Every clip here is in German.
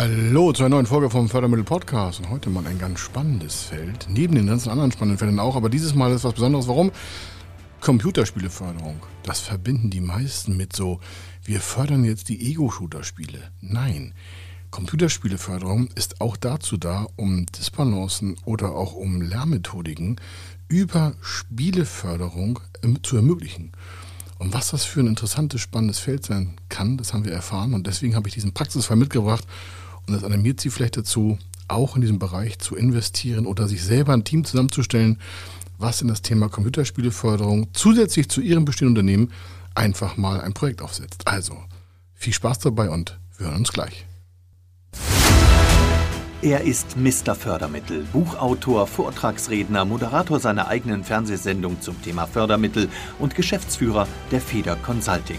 Hallo zu einer neuen Folge vom Fördermittel Podcast und heute mal ein ganz spannendes Feld, neben den ganzen anderen spannenden Fällen auch, aber dieses Mal ist was Besonderes. Warum? Computerspieleförderung. Das verbinden die meisten mit so, wir fördern jetzt die Ego-Shooter-Spiele. Nein, Computerspieleförderung ist auch dazu da, um Disbalancen oder auch um Lernmethodiken über Spieleförderung ähm, zu ermöglichen. Und was das für ein interessantes, spannendes Feld sein kann, das haben wir erfahren. Und deswegen habe ich diesen Praxisfall mitgebracht. Und das animiert Sie vielleicht dazu, auch in diesem Bereich zu investieren oder sich selber ein Team zusammenzustellen, was in das Thema Computerspieleförderung zusätzlich zu Ihrem bestehenden Unternehmen einfach mal ein Projekt aufsetzt. Also, viel Spaß dabei und wir hören uns gleich. Er ist Mr. Fördermittel, Buchautor, Vortragsredner, Moderator seiner eigenen Fernsehsendung zum Thema Fördermittel und Geschäftsführer der Feder Consulting.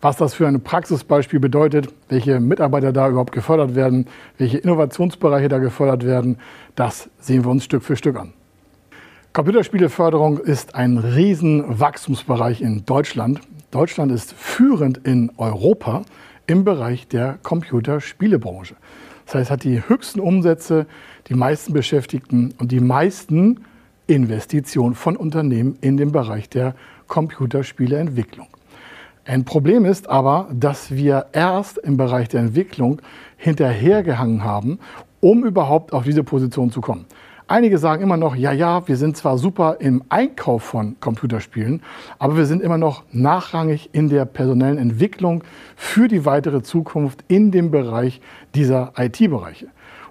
was das für ein Praxisbeispiel bedeutet, welche Mitarbeiter da überhaupt gefördert werden, welche Innovationsbereiche da gefördert werden, das sehen wir uns Stück für Stück an. Computerspieleförderung ist ein Riesenwachstumsbereich in Deutschland. Deutschland ist führend in Europa im Bereich der Computerspielebranche. Das heißt, hat die höchsten Umsätze, die meisten Beschäftigten und die meisten Investitionen von Unternehmen in den Bereich der Computerspieleentwicklung. Ein Problem ist aber, dass wir erst im Bereich der Entwicklung hinterhergehangen haben, um überhaupt auf diese Position zu kommen. Einige sagen immer noch, ja, ja, wir sind zwar super im Einkauf von Computerspielen, aber wir sind immer noch nachrangig in der personellen Entwicklung für die weitere Zukunft in dem Bereich dieser IT-Bereiche.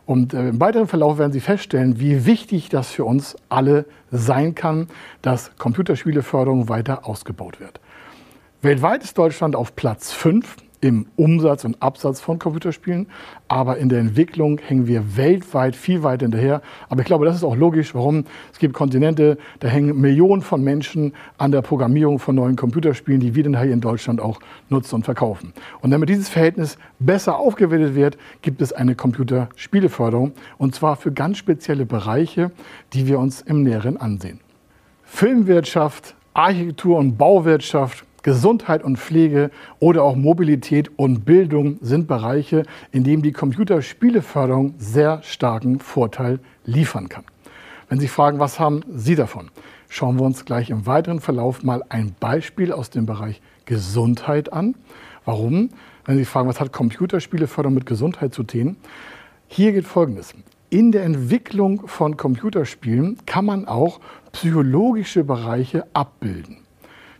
Und äh, im weiteren Verlauf werden Sie feststellen, wie wichtig das für uns alle sein kann, dass Computerspieleförderung weiter ausgebaut wird. Weltweit ist Deutschland auf Platz 5 im Umsatz und Absatz von Computerspielen, aber in der Entwicklung hängen wir weltweit viel weiter hinterher. Aber ich glaube, das ist auch logisch, warum es gibt Kontinente, da hängen Millionen von Menschen an der Programmierung von neuen Computerspielen, die wir dann hier in Deutschland auch nutzen und verkaufen. Und damit dieses Verhältnis besser aufgewertet wird, gibt es eine Computerspieleförderung und zwar für ganz spezielle Bereiche, die wir uns im Näheren ansehen. Filmwirtschaft, Architektur und Bauwirtschaft, Gesundheit und Pflege oder auch Mobilität und Bildung sind Bereiche, in denen die Computerspieleförderung sehr starken Vorteil liefern kann. Wenn Sie fragen, was haben Sie davon? Schauen wir uns gleich im weiteren Verlauf mal ein Beispiel aus dem Bereich Gesundheit an. Warum? Wenn Sie fragen, was hat Computerspieleförderung mit Gesundheit zu tun? Hier geht Folgendes. In der Entwicklung von Computerspielen kann man auch psychologische Bereiche abbilden.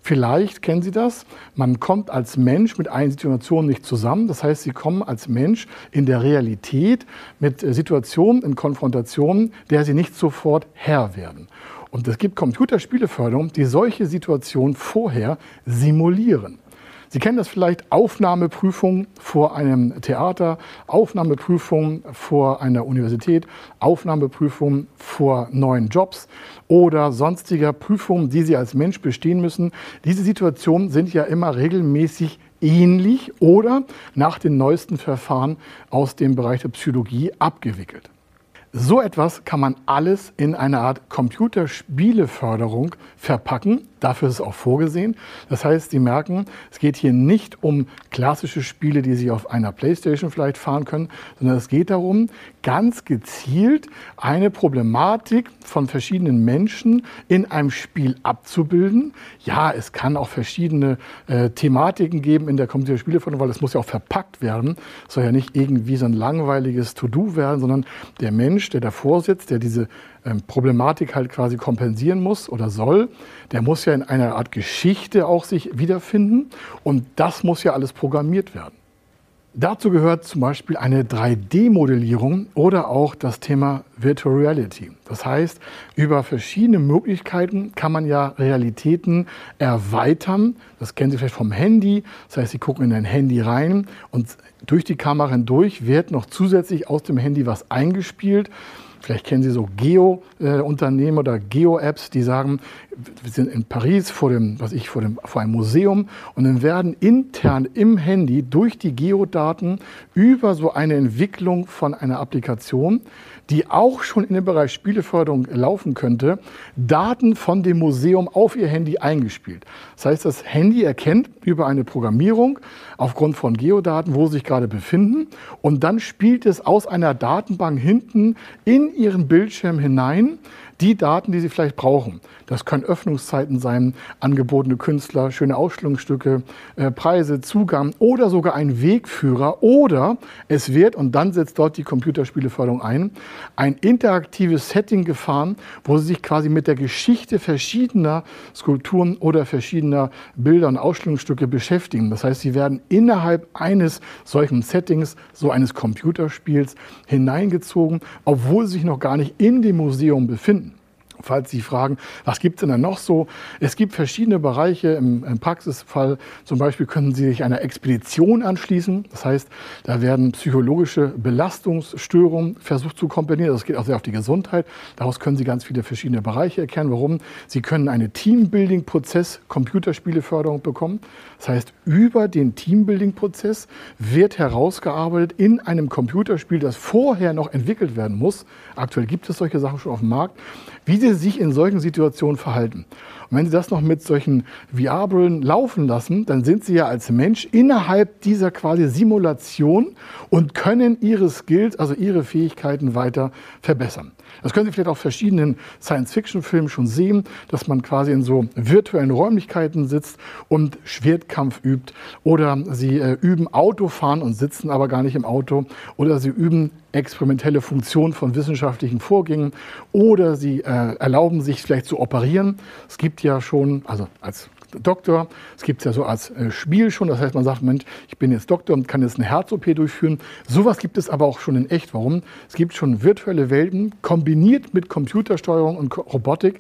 Vielleicht kennen Sie das. Man kommt als Mensch mit einer Situation nicht zusammen. Das heißt, Sie kommen als Mensch in der Realität mit Situationen in Konfrontationen, der Sie nicht sofort Herr werden. Und es gibt Computerspieleförderung, die solche Situationen vorher simulieren. Sie kennen das vielleicht, Aufnahmeprüfung vor einem Theater, Aufnahmeprüfung vor einer Universität, Aufnahmeprüfung vor neuen Jobs oder sonstiger Prüfungen, die Sie als Mensch bestehen müssen. Diese Situationen sind ja immer regelmäßig ähnlich oder nach den neuesten Verfahren aus dem Bereich der Psychologie abgewickelt. So etwas kann man alles in eine Art Computerspieleförderung verpacken. Dafür ist es auch vorgesehen. Das heißt, Sie merken, es geht hier nicht um klassische Spiele, die Sie auf einer Playstation vielleicht fahren können, sondern es geht darum, ganz gezielt eine Problematik von verschiedenen Menschen in einem Spiel abzubilden. Ja, es kann auch verschiedene äh, Thematiken geben in der Computerspieleförderung, weil es muss ja auch verpackt werden. Es soll ja nicht irgendwie so ein langweiliges To-Do werden, sondern der Mensch, der davor sitzt, der diese Problematik halt quasi kompensieren muss oder soll, der muss ja in einer Art Geschichte auch sich wiederfinden und das muss ja alles programmiert werden. Dazu gehört zum Beispiel eine 3D-Modellierung oder auch das Thema Virtual Reality. Das heißt, über verschiedene Möglichkeiten kann man ja Realitäten erweitern. Das kennen Sie vielleicht vom Handy. Das heißt, Sie gucken in ein Handy rein und durch die Kamera hindurch wird noch zusätzlich aus dem Handy was eingespielt. Vielleicht kennen Sie so Geo-Unternehmen oder Geo-Apps, die sagen, wir sind in Paris vor dem, was ich, vor, dem, vor einem Museum und dann werden intern im Handy durch die Geodaten über so eine Entwicklung von einer Applikation, die auch schon in dem Bereich Spieleförderung laufen könnte, Daten von dem Museum auf ihr Handy eingespielt. Das heißt, das Handy erkennt über eine Programmierung aufgrund von Geodaten, wo sie sich gerade befinden und dann spielt es aus einer Datenbank hinten in ihren Bildschirm hinein die Daten, die Sie vielleicht brauchen. Das können Öffnungszeiten sein, angebotene Künstler, schöne Ausstellungsstücke, äh, Preise, Zugang oder sogar ein Wegführer. Oder es wird, und dann setzt dort die Computerspieleförderung ein, ein interaktives Setting gefahren, wo Sie sich quasi mit der Geschichte verschiedener Skulpturen oder verschiedener Bilder und Ausstellungsstücke beschäftigen. Das heißt, Sie werden innerhalb eines solchen Settings, so eines Computerspiels, hineingezogen, obwohl Sie sich noch gar nicht in dem Museum befinden. Falls Sie fragen, was gibt es denn da noch so? Es gibt verschiedene Bereiche. Im, Im, Praxisfall zum Beispiel können Sie sich einer Expedition anschließen. Das heißt, da werden psychologische Belastungsstörungen versucht zu kombinieren. Das geht auch sehr auf die Gesundheit. Daraus können Sie ganz viele verschiedene Bereiche erkennen. Warum? Sie können eine Teambuilding-Prozess Computerspieleförderung bekommen. Das heißt, über den Teambuilding-Prozess wird herausgearbeitet in einem Computerspiel, das vorher noch entwickelt werden muss. Aktuell gibt es solche Sachen schon auf dem Markt. Wie Sie sich in solchen Situationen verhalten. Und wenn Sie das noch mit solchen VR-Brillen laufen lassen, dann sind Sie ja als Mensch innerhalb dieser quasi Simulation und können Ihre Skills, also Ihre Fähigkeiten weiter verbessern. Das können Sie vielleicht auf verschiedenen Science-Fiction-Filmen schon sehen, dass man quasi in so virtuellen Räumlichkeiten sitzt und Schwertkampf übt. Oder Sie äh, üben Autofahren und sitzen aber gar nicht im Auto. Oder Sie üben experimentelle Funktionen von wissenschaftlichen Vorgängen. Oder Sie äh, erlauben sich vielleicht zu operieren. Es gibt ja schon, also als Doktor. Es gibt es ja so als äh, Spiel schon. Das heißt, man sagt, Mensch, ich bin jetzt Doktor und kann jetzt eine Herz-OP durchführen. Sowas gibt es aber auch schon in echt. Warum? Es gibt schon virtuelle Welten kombiniert mit Computersteuerung und Robotik,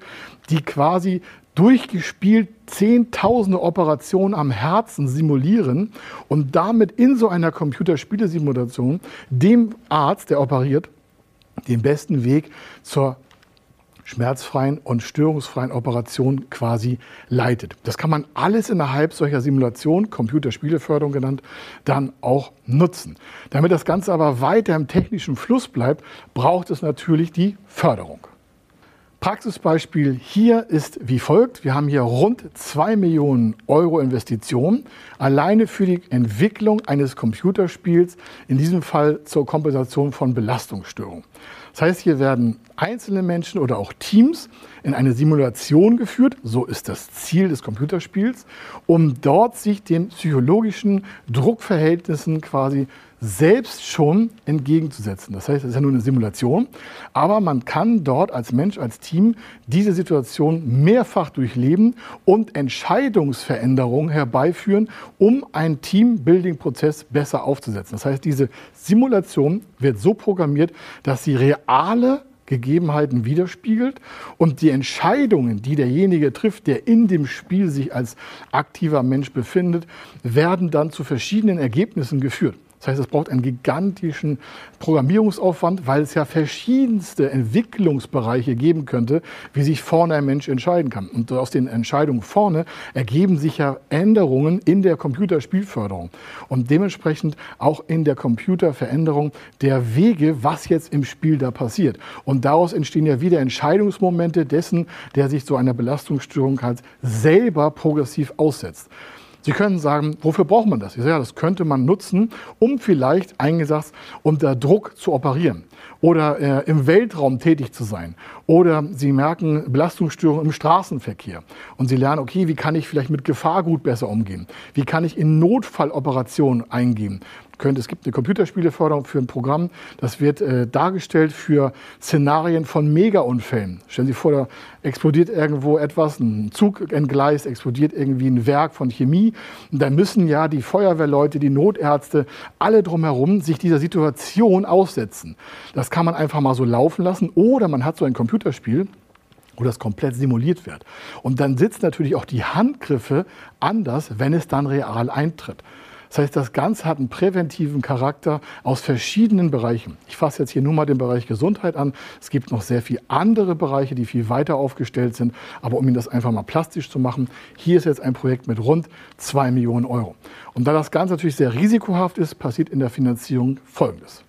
die quasi durchgespielt zehntausende Operationen am Herzen simulieren und damit in so einer Computerspielesimulation dem Arzt, der operiert, den besten Weg zur schmerzfreien und störungsfreien Operation quasi leitet. Das kann man alles innerhalb solcher Simulation, Computerspieleförderung genannt, dann auch nutzen. Damit das Ganze aber weiter im technischen Fluss bleibt, braucht es natürlich die Förderung. Praxisbeispiel hier ist wie folgt. Wir haben hier rund 2 Millionen Euro Investitionen alleine für die Entwicklung eines Computerspiels, in diesem Fall zur Kompensation von Belastungsstörungen. Das heißt, hier werden einzelne Menschen oder auch Teams in eine Simulation geführt, so ist das Ziel des Computerspiels, um dort sich den psychologischen Druckverhältnissen quasi selbst schon entgegenzusetzen. Das heißt, es ist ja nur eine Simulation, aber man kann dort als Mensch, als Team diese Situation mehrfach durchleben und Entscheidungsveränderungen herbeiführen, um einen Teambuilding-Prozess besser aufzusetzen. Das heißt, diese Simulation wird so programmiert, dass sie reale Gegebenheiten widerspiegelt und die Entscheidungen, die derjenige trifft, der in dem Spiel sich als aktiver Mensch befindet, werden dann zu verschiedenen Ergebnissen geführt. Das heißt, es braucht einen gigantischen Programmierungsaufwand, weil es ja verschiedenste Entwicklungsbereiche geben könnte, wie sich vorne ein Mensch entscheiden kann. Und aus den Entscheidungen vorne ergeben sich ja Änderungen in der Computerspielförderung und dementsprechend auch in der Computerveränderung der Wege, was jetzt im Spiel da passiert. Und daraus entstehen ja wieder Entscheidungsmomente dessen, der sich so einer Belastungsstörung halt selber progressiv aussetzt. Sie können sagen, wofür braucht man das? Ich sage, ja, das könnte man nutzen, um vielleicht eingesagt unter Druck zu operieren oder äh, im Weltraum tätig zu sein. Oder Sie merken Belastungsstörungen im Straßenverkehr und Sie lernen, okay, wie kann ich vielleicht mit Gefahrgut besser umgehen? Wie kann ich in Notfalloperationen eingehen? könnt, es gibt eine Computerspieleförderung für ein Programm, das wird äh, dargestellt für Szenarien von Mega-Unfällen. Stellen Sie vor, da explodiert irgendwo etwas, ein Zug entgleist, explodiert irgendwie ein Werk von Chemie. Und da müssen ja die Feuerwehrleute, die Notärzte, alle drumherum sich dieser Situation aussetzen. Das kann man einfach mal so laufen lassen oder man hat so ein Computerspiel, wo das komplett simuliert wird. Und dann sitzen natürlich auch die Handgriffe anders, wenn es dann real eintritt. Das heißt, das Ganze hat einen präventiven Charakter aus verschiedenen Bereichen. Ich fasse jetzt hier nur mal den Bereich Gesundheit an. Es gibt noch sehr viele andere Bereiche, die viel weiter aufgestellt sind. Aber um Ihnen das einfach mal plastisch zu machen, hier ist jetzt ein Projekt mit rund 2 Millionen Euro. Und da das Ganze natürlich sehr risikohaft ist, passiert in der Finanzierung Folgendes.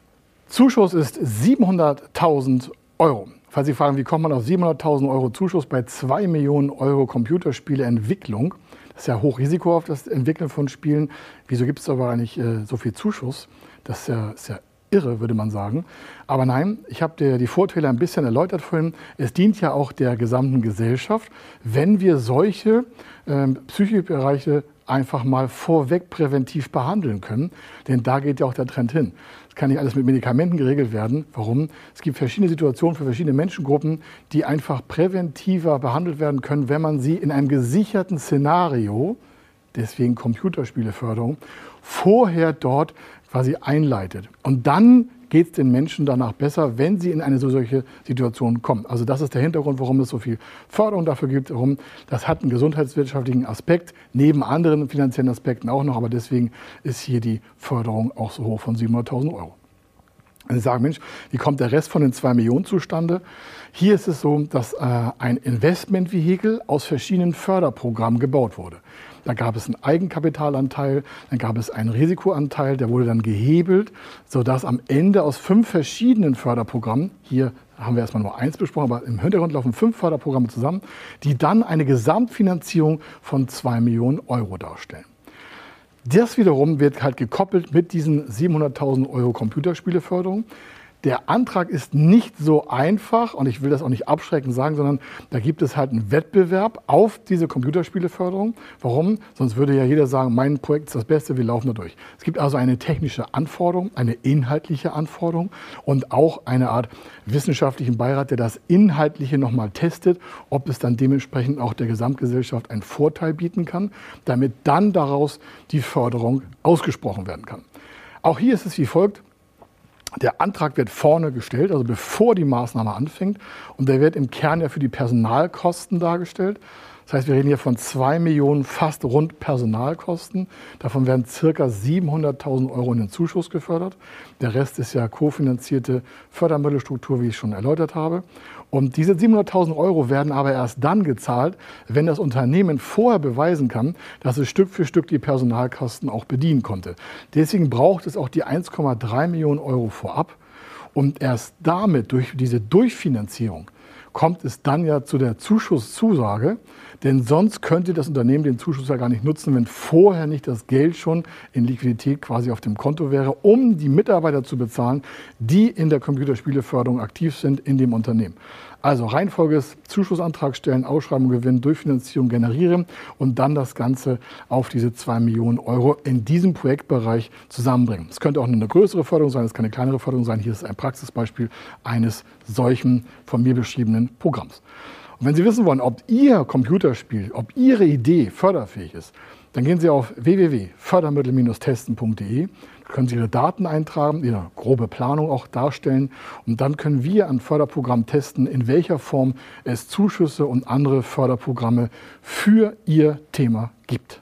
Zuschuss ist 700.000 Euro. Falls Sie fragen, wie kommt man auf 700.000 Euro Zuschuss bei 2 Millionen Euro Computerspieleentwicklung, das ist ja Hochrisiko auf das Entwickeln von Spielen. Wieso gibt es aber eigentlich äh, so viel Zuschuss? Das ist ja, ist ja irre, würde man sagen. Aber nein, ich habe dir die Vorteile ein bisschen erläutert vorhin. Es dient ja auch der gesamten Gesellschaft, wenn wir solche äh, Psychikbereiche einfach mal vorweg präventiv behandeln können. Denn da geht ja auch der Trend hin. Das kann nicht alles mit Medikamenten geregelt werden. Warum? Es gibt verschiedene Situationen für verschiedene Menschengruppen, die einfach präventiver behandelt werden können, wenn man sie in einem gesicherten Szenario, deswegen Computerspieleförderung, vorher dort quasi einleitet. Und dann geht es den Menschen danach besser, wenn sie in eine solche Situation kommen. Also das ist der Hintergrund, warum es so viel Förderung dafür gibt. Warum das hat einen gesundheitswirtschaftlichen Aspekt, neben anderen finanziellen Aspekten auch noch. Aber deswegen ist hier die Förderung auch so hoch von 700.000 Euro. Und Sie sagen, Mensch, wie kommt der Rest von den zwei Millionen zustande? Hier ist es so, dass äh, ein Investmentvehikel aus verschiedenen Förderprogrammen gebaut wurde. Da gab es einen Eigenkapitalanteil, dann gab es einen Risikoanteil, der wurde dann gehebelt, sodass am Ende aus fünf verschiedenen Förderprogrammen, hier haben wir erstmal nur eins besprochen, aber im Hintergrund laufen fünf Förderprogramme zusammen, die dann eine Gesamtfinanzierung von zwei Millionen Euro darstellen. Das wiederum wird halt gekoppelt mit diesen 700.000 Euro Computerspieleförderung. Der Antrag ist nicht so einfach und ich will das auch nicht abschreckend sagen, sondern da gibt es halt einen Wettbewerb auf diese Computerspieleförderung. Warum? Sonst würde ja jeder sagen, mein Projekt ist das Beste, wir laufen da durch. Es gibt also eine technische Anforderung, eine inhaltliche Anforderung und auch eine Art wissenschaftlichen Beirat, der das Inhaltliche nochmal testet, ob es dann dementsprechend auch der Gesamtgesellschaft einen Vorteil bieten kann, damit dann daraus die Förderung ausgesprochen werden kann. Auch hier ist es wie folgt. Der Antrag wird vorne gestellt, also bevor die Maßnahme anfängt. Und der wird im Kern ja für die Personalkosten dargestellt. Das heißt, wir reden hier von zwei Millionen fast rund Personalkosten. Davon werden circa 700.000 Euro in den Zuschuss gefördert. Der Rest ist ja kofinanzierte Fördermittelstruktur, wie ich schon erläutert habe. Und diese 700.000 Euro werden aber erst dann gezahlt, wenn das Unternehmen vorher beweisen kann, dass es Stück für Stück die Personalkosten auch bedienen konnte. Deswegen braucht es auch die 1,3 Millionen Euro vorab. Und erst damit, durch diese Durchfinanzierung, kommt es dann ja zu der Zuschusszusage. Denn sonst könnte das Unternehmen den Zuschuss ja gar nicht nutzen, wenn vorher nicht das Geld schon in Liquidität quasi auf dem Konto wäre, um die Mitarbeiter zu bezahlen, die in der Computerspieleförderung aktiv sind in dem Unternehmen. Also Reihenfolge ist Zuschussantrag stellen, Ausschreibung gewinnen, Durchfinanzierung generieren und dann das Ganze auf diese zwei Millionen Euro in diesem Projektbereich zusammenbringen. Es könnte auch eine größere Förderung sein, es kann eine kleinere Förderung sein. Hier ist ein Praxisbeispiel eines solchen von mir beschriebenen Programms. Und wenn Sie wissen wollen, ob Ihr Computerspiel, ob Ihre Idee förderfähig ist, dann gehen Sie auf www.fördermittel-testen.de, können Sie Ihre Daten eintragen, Ihre grobe Planung auch darstellen und dann können wir ein Förderprogramm testen, in welcher Form es Zuschüsse und andere Förderprogramme für Ihr Thema gibt.